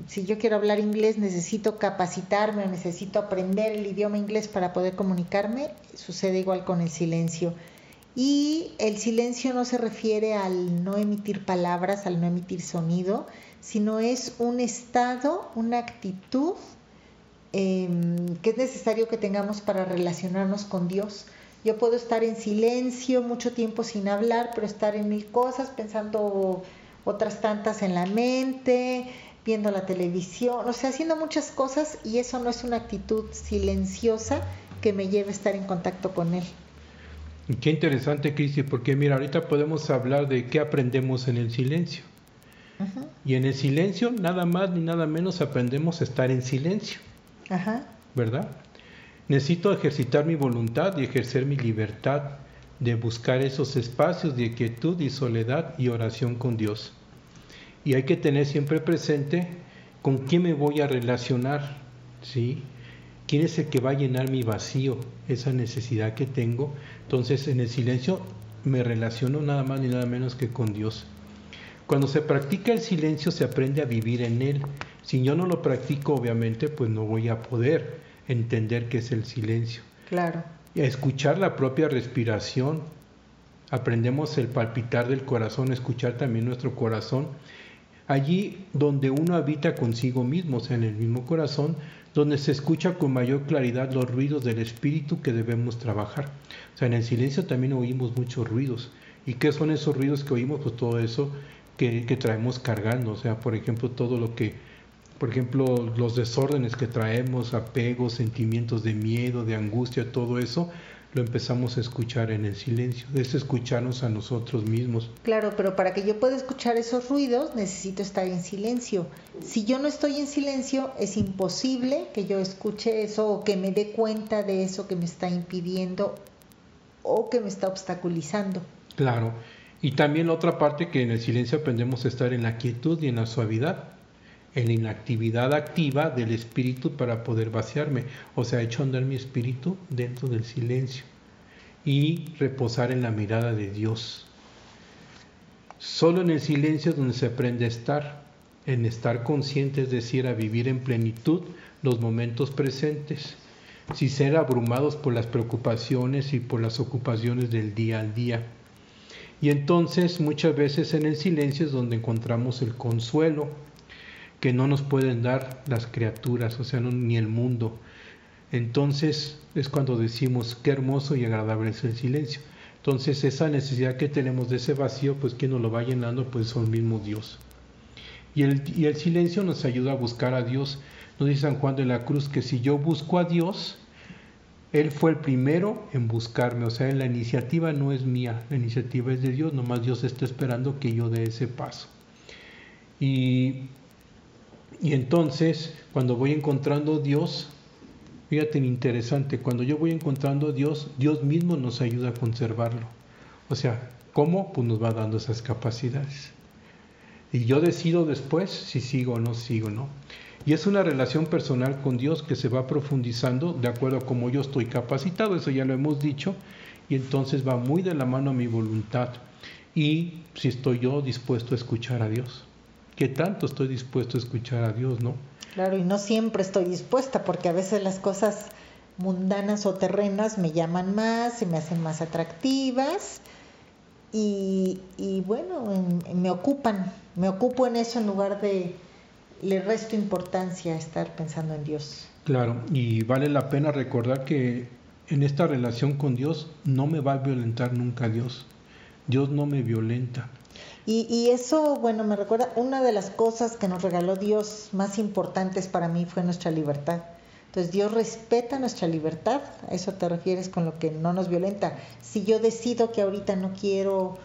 si yo quiero hablar inglés necesito capacitarme, necesito aprender el idioma inglés para poder comunicarme, sucede igual con el silencio. Y el silencio no se refiere al no emitir palabras, al no emitir sonido, sino es un estado, una actitud eh, que es necesario que tengamos para relacionarnos con Dios. Yo puedo estar en silencio mucho tiempo sin hablar, pero estar en mil cosas, pensando otras tantas en la mente, viendo la televisión, o sea, haciendo muchas cosas y eso no es una actitud silenciosa que me lleve a estar en contacto con Él. Qué interesante, Cristi, porque mira, ahorita podemos hablar de qué aprendemos en el silencio. Y en el silencio, nada más ni nada menos aprendemos a estar en silencio, ajá, ¿verdad? Necesito ejercitar mi voluntad y ejercer mi libertad de buscar esos espacios de quietud y soledad y oración con Dios. Y hay que tener siempre presente con quién me voy a relacionar, ¿sí? ¿Quién es el que va a llenar mi vacío, esa necesidad que tengo? Entonces, en el silencio me relaciono nada más ni nada menos que con Dios. Cuando se practica el silencio se aprende a vivir en él. Si yo no lo practico, obviamente, pues no voy a poder entender qué es el silencio. claro. Y a escuchar la propia respiración. Aprendemos el palpitar del corazón, escuchar también nuestro corazón. Allí donde uno habita consigo mismo, o sea, en el mismo corazón, donde se escucha con mayor claridad los ruidos del espíritu que debemos trabajar. O sea, en el silencio también oímos muchos ruidos. ¿Y qué son esos ruidos que oímos? Pues todo eso que, que traemos cargando. O sea, por ejemplo, todo lo que, por ejemplo, los desórdenes que traemos, apegos, sentimientos de miedo, de angustia, todo eso, lo empezamos a escuchar en el silencio. Es escucharnos a nosotros mismos. Claro, pero para que yo pueda escuchar esos ruidos necesito estar en silencio. Si yo no estoy en silencio, es imposible que yo escuche eso o que me dé cuenta de eso que me está impidiendo o que me está obstaculizando. Claro. Y también otra parte que en el silencio aprendemos a estar en la quietud y en la suavidad, en la inactividad activa del espíritu para poder vaciarme. O sea, hecho andar mi espíritu dentro del silencio y reposar en la mirada de Dios. Solo en el silencio es donde se aprende a estar, en estar consciente, es decir, a vivir en plenitud los momentos presentes, sin ser abrumados por las preocupaciones y por las ocupaciones del día al día. Y entonces muchas veces en el silencio es donde encontramos el consuelo. que no nos pueden dar las criaturas, o sea, ni el mundo. Entonces es cuando decimos qué hermoso y agradable es el silencio. Entonces esa necesidad que tenemos de ese vacío, pues quien nos lo va llenando, pues son mismo Dios. Y el, y el silencio nos ayuda a buscar a Dios. Nos dice San Juan de la Cruz que si yo busco a Dios, Él fue el primero en buscarme. O sea, la iniciativa no es mía, la iniciativa es de Dios, nomás Dios está esperando que yo dé ese paso. Y, y entonces, cuando voy encontrando a Dios, fíjate interesante, cuando yo voy encontrando a Dios, Dios mismo nos ayuda a conservarlo. O sea, ¿cómo? Pues nos va dando esas capacidades. Y yo decido después si sigo o no sigo, ¿no? Y es una relación personal con Dios que se va profundizando de acuerdo a cómo yo estoy capacitado, eso ya lo hemos dicho, y entonces va muy de la mano a mi voluntad. Y si estoy yo dispuesto a escuchar a Dios. ¿Qué tanto estoy dispuesto a escuchar a Dios, no? Claro, y no siempre estoy dispuesta porque a veces las cosas mundanas o terrenas me llaman más, se me hacen más atractivas y, y bueno, en- me ocupan, me ocupo en eso en lugar de le resto importancia a estar pensando en Dios. Claro, y vale la pena recordar que en esta relación con Dios no me va a violentar nunca Dios. Dios no me violenta. Y, y eso, bueno, me recuerda, una de las cosas que nos regaló Dios más importantes para mí fue nuestra libertad. Entonces Dios respeta nuestra libertad, a eso te refieres con lo que no nos violenta. Si yo decido que ahorita no quiero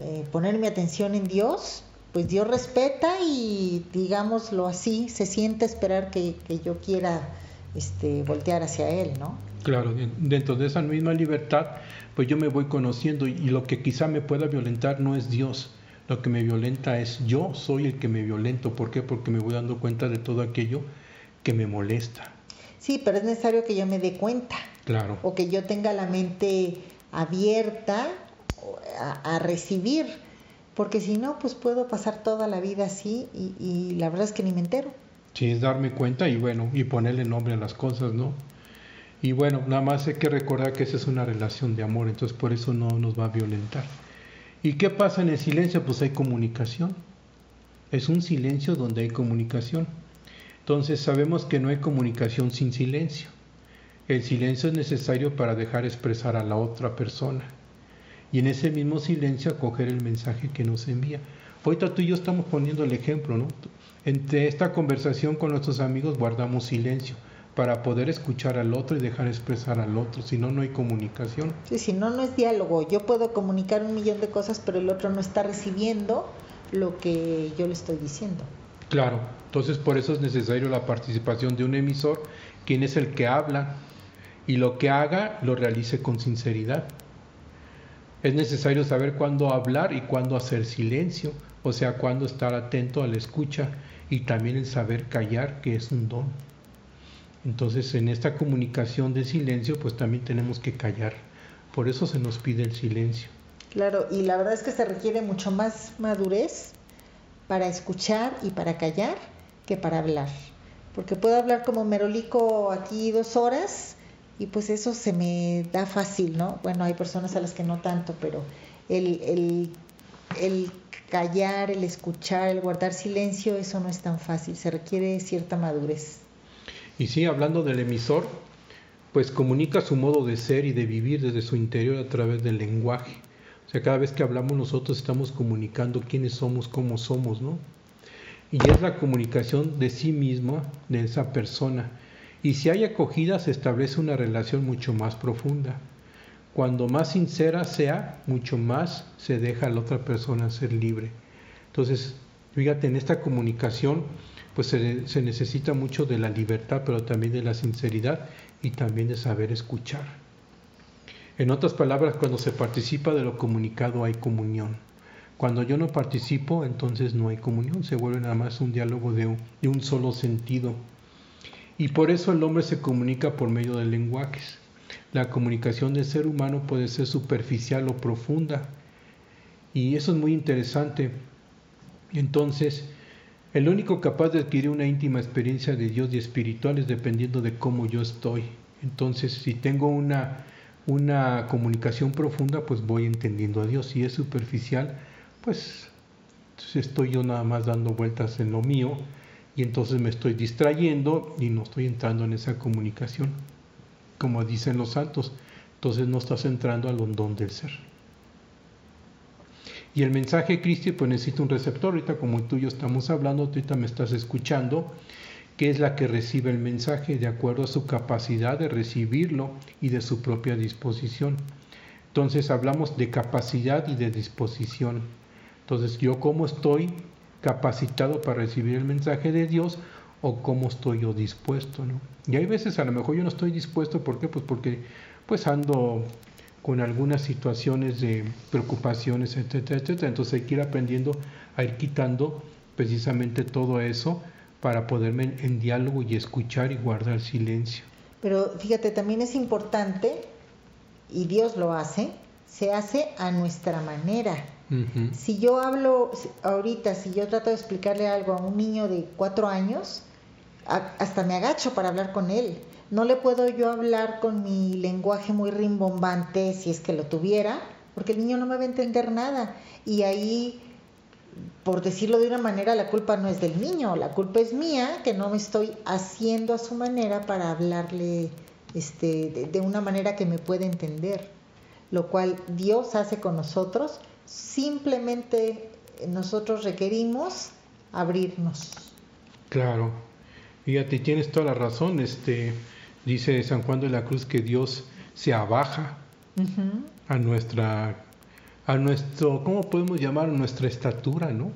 eh, poner mi atención en Dios, pues Dios respeta y digámoslo así, se siente esperar que, que yo quiera este, voltear hacia Él, ¿no? Claro, de- dentro de esa misma libertad, pues yo me voy conociendo y, lo que quizá me pueda violentar no es Dios. Lo que me violenta es yo, soy el que me violento. ¿Por qué? Porque me voy dando cuenta de todo aquello que me molesta. Sí, pero es necesario que yo me dé cuenta. Claro. o que yo tenga la mente abierta a, a recibir, porque si no, pues puedo pasar toda la vida así y, la verdad es que ni me entero. Sí, es darme cuenta y bueno, y ponerle nombre a las cosas, ¿no? Y bueno, nada más hay que recordar que esa es una relación de amor, entonces por eso no nos va a violentar. ¿Y qué pasa en el silencio? Pues hay comunicación. Es un silencio donde hay comunicación. Entonces sabemos que no hay comunicación sin silencio. El silencio es necesario para dejar expresar a la otra persona. Y en ese mismo silencio acoger el mensaje que nos envía. Ahorita tú y yo estamos poniendo el ejemplo, ¿no? Entre esta conversación con nuestros amigos guardamos silencio para poder escuchar al otro y dejar expresar al otro, si no, no hay comunicación. Sí, si no, no es diálogo. Yo puedo comunicar un millón de cosas, pero el otro no está recibiendo lo que yo le estoy diciendo. Claro, entonces por eso es necesario la participación de un emisor, quien es el que habla y lo que haga lo realice con sinceridad. Es necesario saber cuándo hablar y cuándo hacer silencio, o sea, cuándo estar atento a la escucha y también el saber callar, que es un don. Entonces, en esta comunicación de silencio, pues también tenemos que callar. Por eso se nos pide el silencio. Claro, y la verdad es que se requiere mucho más madurez para escuchar y para callar que para hablar. Porque puedo hablar como merolico aquí dos horas y pues eso se me da fácil, ¿no? Bueno, hay personas a las que no tanto, pero el, el, el callar, el escuchar, el guardar silencio, eso no es tan fácil, se requiere cierta madurez. Y sí, hablando del emisor, pues comunica su modo de ser y de vivir desde su interior a través del lenguaje. O sea, cada vez que hablamos nosotros estamos comunicando quiénes somos, cómo somos, ¿no? Y es la comunicación de sí misma, de esa persona. Y si hay acogida, se establece una relación mucho más profunda. Cuando más sincera sea, mucho más se deja a la otra persona ser libre. Entonces, fíjate, en esta comunicación, pues se, necesita mucho de la libertad, pero también de la sinceridad y también de saber escuchar. En otras palabras, cuando se participa de lo comunicado hay comunión. Cuando yo no participo, entonces no hay comunión, se vuelve nada más un diálogo de un solo sentido. Y por eso el hombre se comunica por medio de lenguajes. La comunicación del ser humano puede ser superficial o profunda. Y eso es muy interesante. Entonces, el único capaz de adquirir una íntima experiencia de Dios y espiritual es dependiendo de cómo yo estoy. Entonces, si tengo una, una comunicación profunda, pues voy entendiendo a Dios. Si es superficial, pues estoy yo nada más dando vueltas en lo mío y entonces me estoy distrayendo y no estoy entrando en esa comunicación, como dicen los santos. Entonces no estás entrando al hondón del ser. Y el mensaje Cristi pues necesita un receptor, ahorita como tú y yo estamos hablando, ahorita me estás escuchando, que es la que recibe el mensaje de acuerdo a su capacidad de recibirlo y de su propia disposición. Entonces hablamos de capacidad y de disposición. Entonces yo cómo estoy capacitado para recibir el mensaje de Dios o cómo estoy yo dispuesto, ¿no? Y hay veces a lo mejor yo no estoy dispuesto, ¿por qué? Pues porque pues ando con algunas situaciones de preocupaciones, etcétera, etcétera. Entonces hay que ir aprendiendo a ir quitando precisamente todo eso para poderme en diálogo y escuchar y guardar silencio. Pero fíjate, también es importante, y Dios lo hace, se hace a nuestra manera. Si yo hablo ahorita, si yo trato de explicarle algo a un niño de cuatro años, hasta me agacho para hablar con él. No le puedo yo hablar con mi lenguaje muy rimbombante si es que lo tuviera, porque el niño no me va a entender nada. Y ahí, por decirlo de una manera, la culpa no es del niño, la culpa es mía, que no me estoy haciendo a su manera para hablarle este, de una manera que me pueda entender. Lo cual Dios hace con nosotros, simplemente nosotros requerimos abrirnos. Claro. Fíjate, tienes toda la razón. Este dice San Juan de la Cruz que Dios se abaja a nuestra a nuestro, ¿cómo podemos llamar? nuestra estatura, ¿no?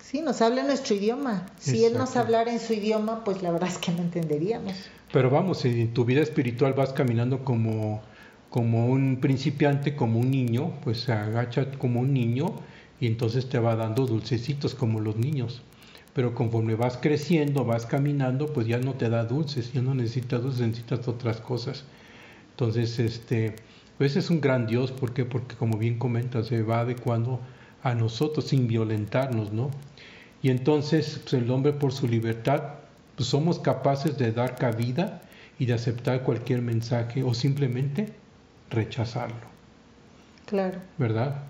Sí, nos habla en nuestro idioma. Si Él nos hablara en su idioma, pues la verdad es que no entenderíamos. Pero vamos, en tu vida espiritual vas caminando como, como un principiante, como un niño, pues se agacha como un niño y entonces te va dando dulcecitos como los niños. Pero conforme vas creciendo, vas caminando, pues ya no te da dulces, ya no necesitas dulces, necesitas otras cosas. Entonces, este, pues es un gran Dios, ¿por qué? Porque como bien comentas, se va adecuando a nosotros sin violentarnos, ¿no? Y entonces, pues el hombre por su libertad, pues somos capaces de dar cabida y de aceptar cualquier mensaje o simplemente rechazarlo, Claro. ¿verdad?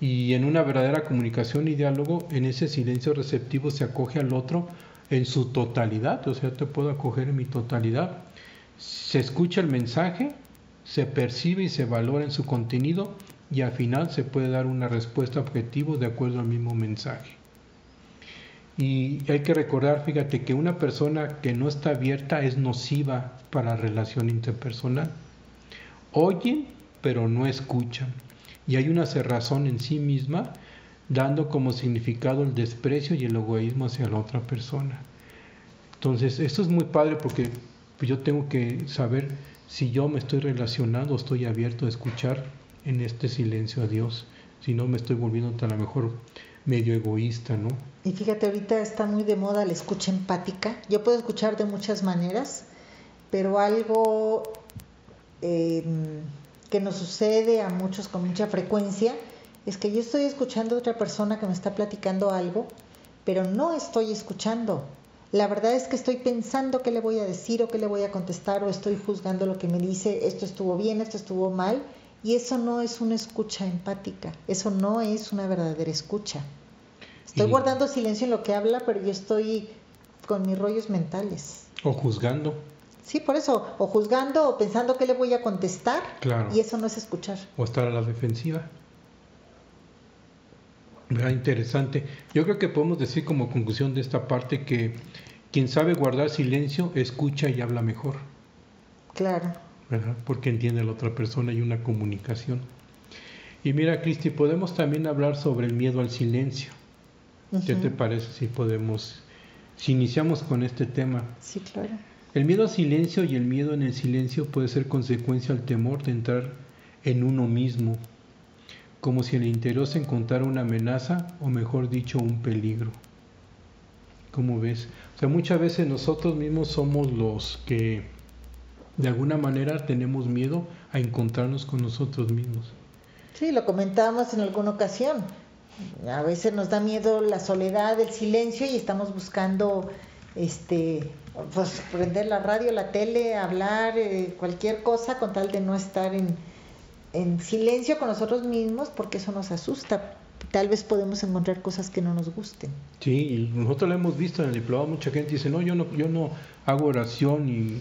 Y en una verdadera comunicación y diálogo, en ese silencio receptivo se acoge al otro en su totalidad, o sea, te puedo acoger en mi totalidad. Se escucha el mensaje, se percibe y se valora en su contenido y al final se puede dar una respuesta objetiva de acuerdo al mismo mensaje. Y hay que recordar, fíjate, que una persona que no está abierta es nociva para la relación interpersonal. Oyen, pero no escuchan. Y hay una cerrazón en sí misma, dando como significado el desprecio y el egoísmo hacia la otra persona. Entonces, esto es muy padre porque yo tengo que saber si yo me estoy relacionando, estoy abierto a escuchar en este silencio a Dios. Si no, me estoy volviendo a lo mejor medio egoísta, ¿no? Y fíjate, ahorita está muy de moda la escucha empática. Yo puedo escuchar de muchas maneras, pero algo eh, que nos sucede a muchos con mucha frecuencia es que yo estoy escuchando a otra persona que me está platicando algo, pero no estoy escuchando. La verdad es que estoy pensando qué le voy a decir o qué le voy a contestar o estoy juzgando lo que me dice, esto estuvo bien, esto estuvo mal, y eso no es una escucha empática, eso no es una verdadera escucha. Estoy Y- guardando silencio en lo que habla, pero yo estoy con mis rollos mentales. O juzgando, Sí, por eso, o juzgando o pensando qué le voy a contestar, Claro. y eso no es escuchar. o estar a la defensiva. ¿Verdad? Interesante. Yo creo que podemos decir como conclusión de esta parte que quien sabe guardar silencio escucha y habla mejor, Claro. ¿verdad? Porque entiende a la otra persona y una comunicación. Y mira, Cristi, podemos también hablar sobre el miedo al silencio. ¿Qué te parece si podemos, si iniciamos con este tema? Sí, claro. El miedo al silencio y el miedo en el silencio puede ser consecuencia al temor de entrar en uno mismo, como si en el interior se encontrara una amenaza o mejor dicho un peligro. ¿Cómo ves? O sea, muchas veces nosotros mismos somos los que de alguna manera tenemos miedo a encontrarnos con nosotros mismos. Sí, lo comentábamos en alguna ocasión. A veces nos da miedo la soledad, el silencio y estamos buscando este pues prender la radio, la tele, hablar, eh, cualquier cosa con tal de no estar en, en silencio con nosotros mismos porque eso nos asusta. tal vez podemos encontrar cosas que no nos gusten. Sí, y nosotros lo hemos visto en el diplomado, mucha gente dice, no, yo no, yo no hago oración y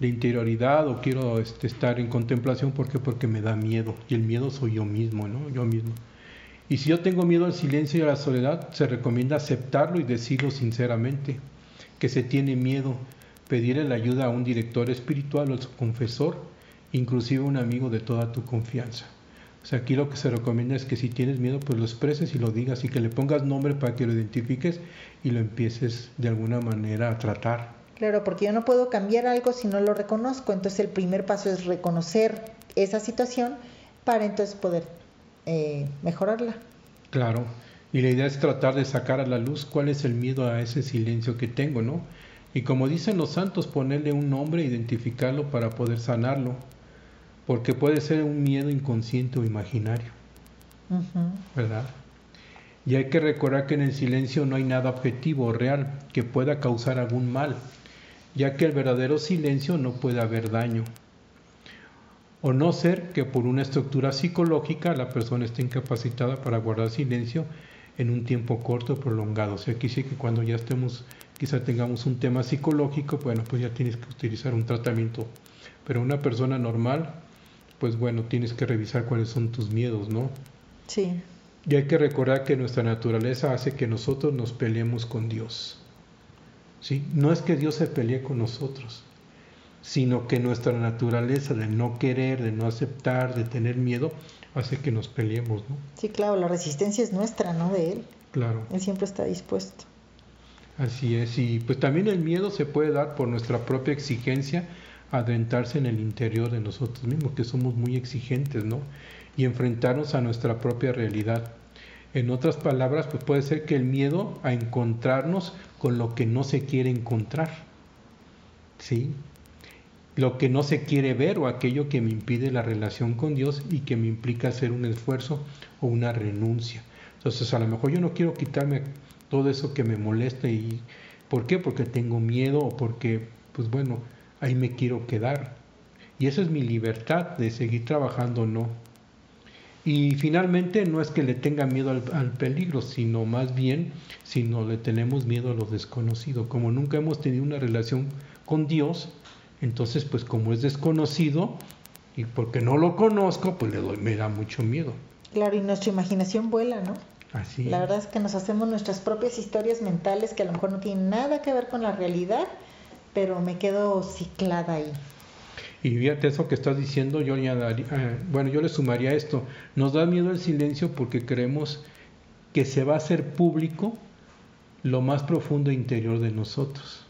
de interioridad o quiero este, estar en contemplación porque porque me da miedo y el miedo soy yo mismo, ¿no? Yo mismo. Y si yo tengo miedo al silencio y a la soledad, se recomienda aceptarlo y decirlo sinceramente, que se tiene miedo, pedirle la ayuda a un director espiritual o a su confesor, inclusive un amigo de toda tu confianza. O sea, aquí lo que se recomienda es que si tienes miedo, pues lo expreses y lo digas y que le pongas nombre para que lo identifiques y lo empieces de alguna manera a tratar. Claro, porque yo no puedo cambiar algo si no lo reconozco. Entonces el primer paso es reconocer esa situación para entonces poder eh, mejorarla. Claro. Y la idea es tratar de sacar a la luz cuál es el miedo a ese silencio que tengo, ¿no? Y como dicen los santos, ponerle un nombre, identificarlo para poder sanarlo. Porque puede ser un miedo inconsciente o imaginario. ¿verdad? Y hay que recordar que en el silencio no hay nada objetivo o real que pueda causar algún mal, ya que el verdadero silencio no puede haber daño. O no ser que por una estructura psicológica la persona esté incapacitada para guardar silencio en un tiempo corto o prolongado. O sea, aquí sí que cuando ya estemos, quizá tengamos un tema psicológico, bueno, pues ya tienes que utilizar un tratamiento. Pero una persona normal, pues bueno, tienes que revisar cuáles son tus miedos, ¿no? Sí, Y hay que recordar que nuestra naturaleza hace que nosotros nos peleemos con Dios. ¿Sí? No es que Dios se pelee con nosotros, sino que nuestra naturaleza de no querer, de no aceptar, de tener miedo, hace que nos peleemos, ¿no? sí, claro, la resistencia es nuestra, no de él. Claro, Él siempre está dispuesto. así es. Y pues también el miedo se puede dar por nuestra propia exigencia adentrarse en el interior de nosotros mismos, que somos muy exigentes, ¿no? Y enfrentarnos a nuestra propia realidad. En otras palabras, pues puede ser que el miedo a encontrarnos con lo que no se quiere encontrar, ¿sí? Lo que no se quiere ver o aquello que me impide la relación con Dios y que me implica hacer un esfuerzo o una renuncia. Entonces, a lo mejor yo no quiero quitarme todo eso que me molesta y ¿por qué? Porque tengo miedo o porque, pues bueno, ahí me quiero quedar. Y esa es mi libertad de seguir trabajando o no. Y finalmente no es que le tenga miedo al, al peligro, sino más bien, sino le tenemos miedo a lo desconocido. Como nunca hemos tenido una relación con Dios, entonces pues como es desconocido y porque no lo conozco, pues le doy, me da mucho miedo. Claro, y nuestra imaginación vuela, ¿no? Así. La verdad es que nos hacemos nuestras propias historias mentales que a lo mejor no tienen nada que ver con la realidad, pero me quedo ciclada ahí. Y fíjate eso que estás diciendo, yo añadiría- eh, bueno, yo le sumaría esto. Nos da miedo el silencio porque creemos que se va a hacer público lo más profundo e interior de nosotros.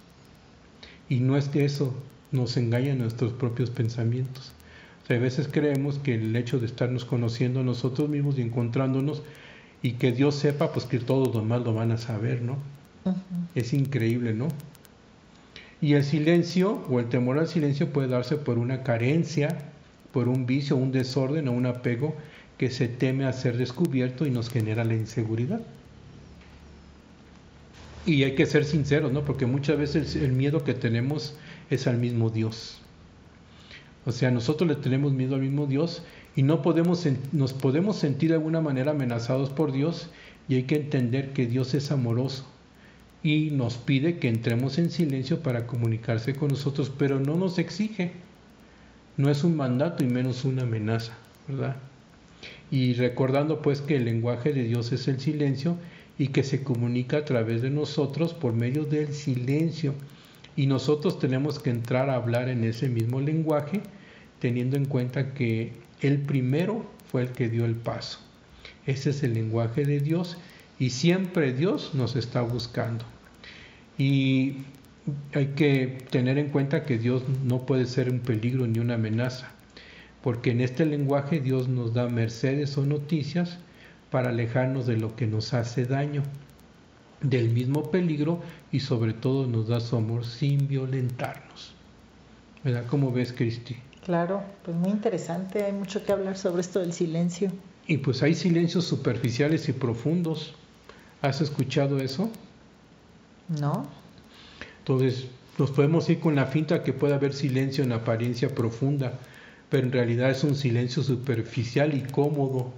Y no es que eso nos engañe en nuestros propios pensamientos. O sea, a veces creemos que el hecho de estarnos conociendo nosotros mismos y encontrándonos y que Dios sepa, pues que todos los demás lo van a saber, ¿no? Es increíble, ¿no? Y el silencio o el temor al silencio puede darse por una carencia, por un vicio, un desorden o un apego que se teme a ser descubierto y nos genera la inseguridad. Y hay que ser sinceros, ¿no? Porque muchas veces el miedo que tenemos es al mismo Dios. O sea, nosotros le tenemos miedo al mismo Dios y no podemos nos podemos sentir de alguna manera amenazados por Dios y hay que entender que Dios es amoroso y nos pide que entremos en silencio para comunicarse con nosotros, pero no nos exige. No es un mandato y menos una amenaza, ¿verdad? Y recordando pues que el lenguaje de Dios es el silencio y que se comunica a través de nosotros por medio del silencio. Y nosotros tenemos que entrar a hablar en ese mismo lenguaje, teniendo en cuenta que el primero fue el que dio el paso. Ese es el lenguaje de Dios y siempre Dios nos está buscando. Y hay que tener en cuenta que Dios no puede ser un peligro ni una amenaza, porque en este lenguaje Dios nos da mercedes o noticias para alejarnos de lo que nos hace daño, del mismo peligro y sobre todo nos da su amor sin violentarnos. ¿Verdad? ¿Cómo ves, Cristi? Claro, pues muy interesante, hay mucho que hablar sobre esto del silencio. Y pues hay silencios superficiales y profundos. ¿Has escuchado eso? ¿No? Entonces, nos podemos ir con la finta que puede haber silencio en apariencia profunda, pero en realidad es un silencio superficial y cómodo.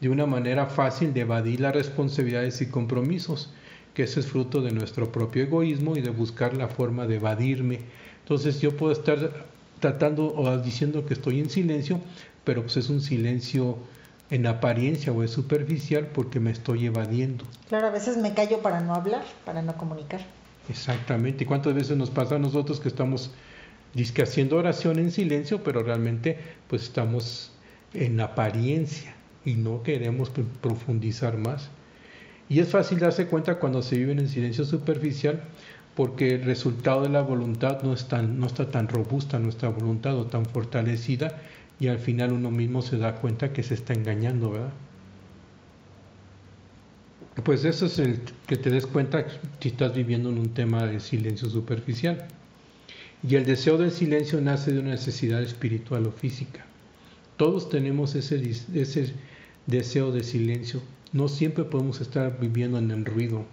de una manera fácil de evadir las responsabilidades y compromisos, que ese es fruto de nuestro propio egoísmo y de buscar la forma de evadirme. Entonces yo puedo estar tratando o diciendo que estoy en silencio, pero pues es un silencio en apariencia o es superficial porque me estoy evadiendo. Claro, a veces me callo para no hablar, para no comunicar. Exactamente. ¿Y cuántas veces nos pasa a nosotros que estamos disque haciendo oración en silencio, pero realmente pues estamos en apariencia y no queremos profundizar más? Y es fácil darse cuenta cuando se vive en silencio superficial porque el resultado de la voluntad no, está tan robusta nuestra voluntad o tan fortalecida y al final uno mismo se da cuenta que se está engañando, ¿verdad? Pues eso es el que te des cuenta si estás viviendo en un tema de silencio superficial. Y el deseo del silencio nace de una necesidad espiritual o física. Todos tenemos ese deseo de silencio. No siempre podemos estar viviendo en el ruido.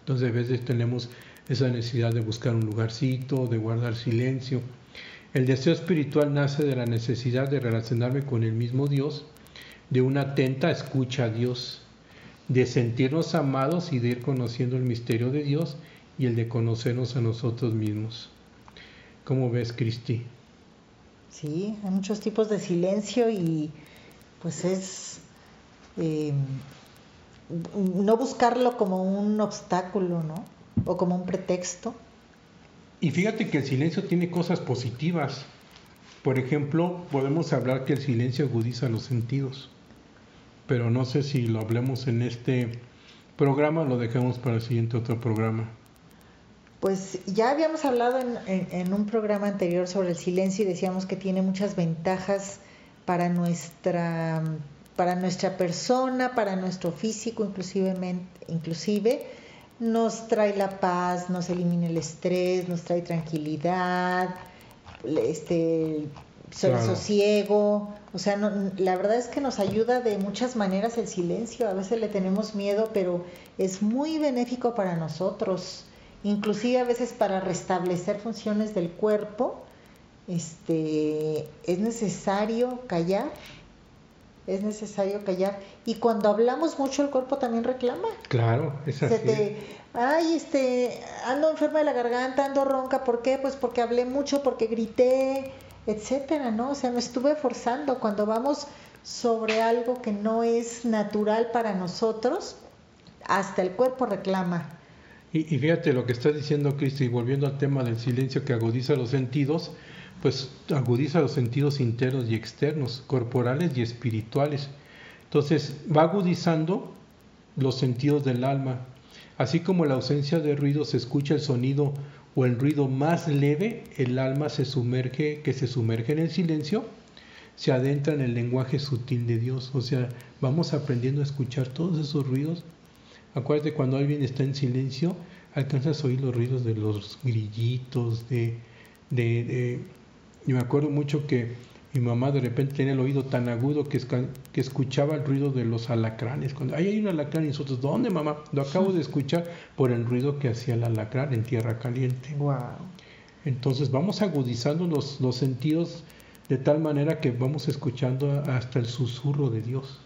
Entonces a veces tenemos esa necesidad de buscar un lugarcito, de guardar silencio. El deseo espiritual nace de la necesidad de relacionarme con el mismo Dios, de una atenta escucha a Dios, de sentirnos amados y de ir conociendo el misterio de Dios y el de conocernos a nosotros mismos. ¿Cómo ves, Cristi? Sí, hay muchos tipos de silencio y pues es eh, no buscarlo como un obstáculo, ¿no? O como un pretexto. Y fíjate que el silencio tiene cosas positivas. Por ejemplo, podemos hablar que el silencio agudiza los sentidos. Pero no sé si lo hablemos en este programa o lo dejamos para el siguiente otro programa. Pues ya habíamos hablado en, en- en un programa anterior sobre el silencio y decíamos que tiene muchas ventajas para nuestra, para nuestra persona, para nuestro físico, inclusive, inclusive nos trae la paz, nos elimina el estrés, nos trae tranquilidad, este, Claro. sosiego. O sea, no- la verdad es que nos ayuda de muchas maneras el silencio. A veces le tenemos miedo, pero es muy benéfico para nosotros. Inclusive a veces para restablecer funciones del cuerpo, este, es necesario callar. Es necesario callar. Y cuando hablamos mucho, el cuerpo también reclama. Claro, es así. Se te, ay, este, ando enferma de la garganta, ando ronca, ¿por qué? Pues porque hablé mucho, porque grité, etcétera, ¿no? O sea, me estuve forzando. Cuando vamos sobre algo que no es natural para nosotros, hasta el cuerpo reclama. Y, y fíjate lo que está diciendo Cristo, y volviendo al tema del silencio que agudiza los sentidos, pues agudiza los sentidos internos y externos, corporales y espirituales. Entonces va agudizando los sentidos del alma. Así como la ausencia de ruido se escucha el sonido o el ruido más leve, el alma se sumerge, que se sumerge en el silencio, se adentra en el lenguaje sutil de Dios. O sea, vamos aprendiendo a escuchar todos esos ruidos Acuérdate, cuando alguien está en silencio, alcanzas a oír los ruidos de los grillitos, de, de, de- Yo me acuerdo mucho que mi mamá de repente tenía el oído tan agudo que, que escuchaba el ruido de los alacranes. Cuando, ahí hay un alacrán y nosotros, ¿dónde mamá? Lo acabo de escuchar por el ruido que hacía el alacrán en tierra caliente. Wow. Entonces vamos agudizando los, los sentidos de tal manera que vamos escuchando hasta el susurro de Dios.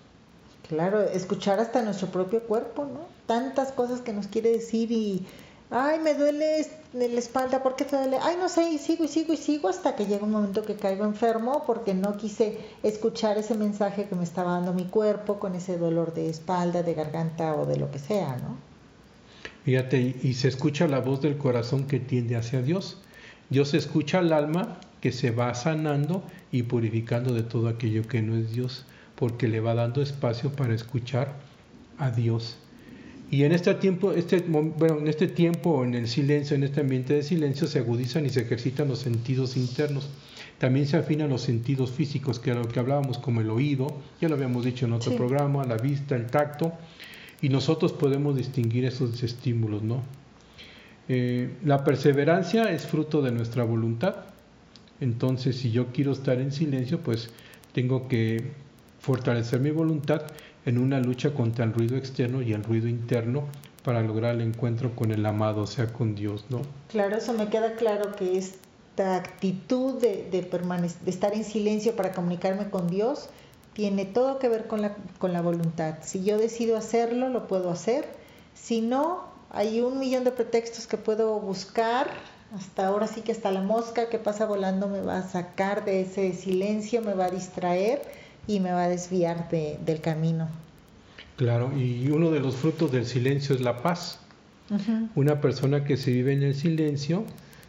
Claro, escuchar hasta nuestro propio cuerpo, ¿no? Tantas cosas que nos quiere decir y, ay, me duele la espalda, ¿por qué te duele? Ay, no sé, y sigo y sigo y sigo hasta que llega un momento que caigo enfermo porque no quise escuchar ese mensaje que me estaba dando mi cuerpo con ese dolor de espalda, de garganta o de lo que sea, ¿no? Fíjate, y se escucha la voz del corazón que tiende hacia Dios. Dios escucha al alma que se va sanando y purificando de todo aquello que no es Dios, porque le va dando espacio para escuchar a Dios. Y en este tiempo, este, bueno, en este tiempo, en el silencio, en este ambiente de silencio, se agudizan y se ejercitan los sentidos internos. También se afinan los sentidos físicos, que era lo que hablábamos, como el oído, ya lo habíamos dicho en otro Sí. programa, la vista, el tacto, y nosotros podemos distinguir esos estímulos, ¿no? Eh, la perseverancia es fruto de nuestra voluntad. Entonces, si yo quiero estar en silencio, pues tengo que fortalecer mi voluntad en una lucha contra el ruido externo y el ruido interno para lograr el encuentro con el amado, o sea, con Dios, ¿no? Claro, eso me queda claro que esta actitud de, de, de estar en silencio para comunicarme con Dios tiene todo que ver con la voluntad. Si yo decido hacerlo, lo puedo hacer. Si no, hay un millón de pretextos que puedo buscar. Hasta ahora sí que hasta la mosca que pasa volando me va a sacar de ese silencio, me va a distraer y me va a desviar de- del camino. Claro, y uno de los frutos del silencio es la paz. Una persona que se vive en el silencio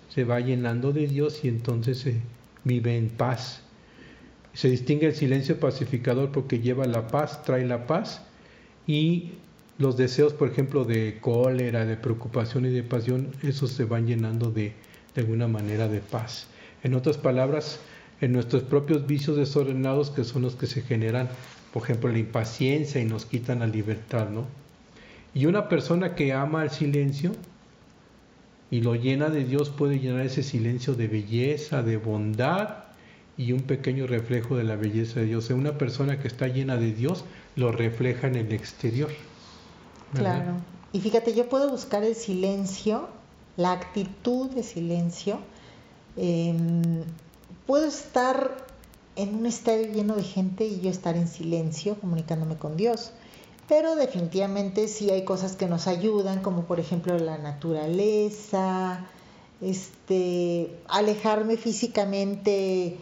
se va llenando de Dios y entonces se vive en paz. Se distingue el silencio pacificador porque lleva la paz, trae la paz y los deseos, por ejemplo, de cólera, de preocupación y de pasión, esos se van llenando de, de alguna manera de paz. En otras palabras, en nuestros propios vicios desordenados que son los que se generan, por ejemplo, la impaciencia y nos quitan la libertad, ¿no? Y una persona que ama el silencio y lo llena de Dios puede llenar ese silencio de belleza, de bondad y un pequeño reflejo de la belleza de Dios. Una persona que está llena de Dios lo refleja en el exterior. Claro. Y fíjate, yo puedo buscar el silencio, la actitud de silencio. em, puedo estar en un estadio lleno de gente y yo estar en silencio comunicándome con Dios. Pero definitivamente sí hay cosas que nos ayudan, como por ejemplo la naturaleza, este, alejarme físicamente,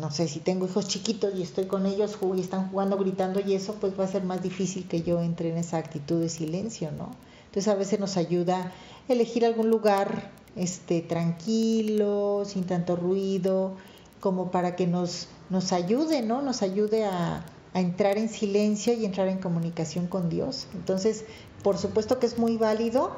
no sé, si tengo hijos chiquitos y estoy con ellos y están jugando, gritando y eso, pues va a ser más difícil que yo entre en esa actitud de silencio, ¿no? Entonces a veces nos ayuda elegir algún lugar este, tranquilo, sin tanto ruido, como para que nos, nos ayude, ¿no? Nos ayude a, a entrar en silencio y entrar en comunicación con Dios. Entonces, por supuesto que es muy válido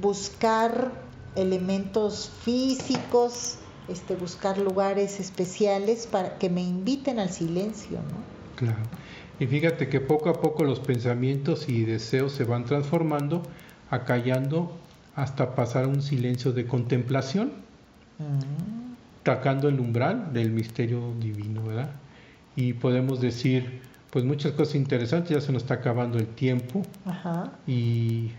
buscar elementos físicos, este, buscar lugares especiales para que me inviten al silencio, ¿no? Claro. Y fíjate que poco a poco los pensamientos y deseos se van transformando, acallando hasta pasar a un silencio de contemplación, Mm, tocando el umbral del misterio divino, ¿verdad? Y podemos decir, pues muchas cosas interesantes, ya se nos está acabando el tiempo Ajá. y,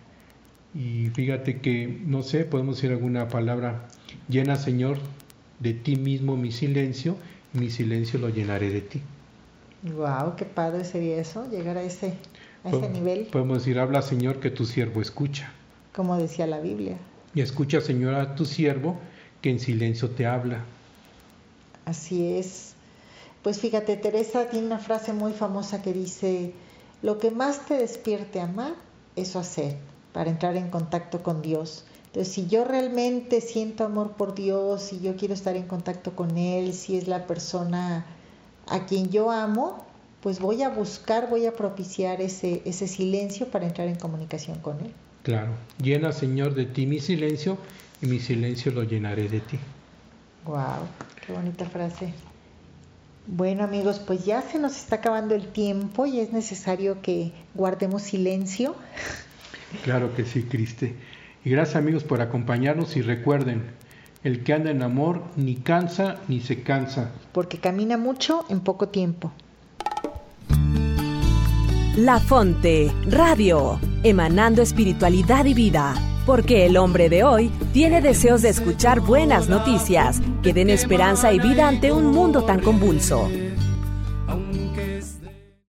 y fíjate que, no sé, podemos decir alguna palabra, llena Señor de ti mismo mi silencio, y mi silencio lo llenaré de ti. Wow, qué padre sería eso, llegar a ese, a ese nivel, Podemos decir, habla Señor que tu siervo escucha. Como decía la Biblia. Y escucha Señor a tu siervo que en silencio te habla. Así es. Pues fíjate, Teresa tiene una frase muy famosa que dice, lo que más te despierte a amar, eso hacer, para entrar en contacto con Dios. Entonces, si yo realmente siento amor por Dios, si yo quiero estar en contacto con Él, si es la persona a quien yo amo, pues voy a buscar, voy a propiciar ese, ese silencio para entrar en comunicación con Él. Claro, llena Señor de ti mi silencio y mi silencio lo llenaré de ti. Wow, qué bonita frase. Bueno amigos, pues ya se nos está acabando el tiempo y es necesario que guardemos silencio. Claro que sí, Criste. Y gracias amigos por acompañarnos y recuerden, el que anda en amor ni cansa ni se cansa. porque camina mucho en poco tiempo. La Fonte Radio, emanando espiritualidad y vida. Porque el hombre de hoy tiene deseos de escuchar buenas noticias que den esperanza y vida ante un mundo tan convulso.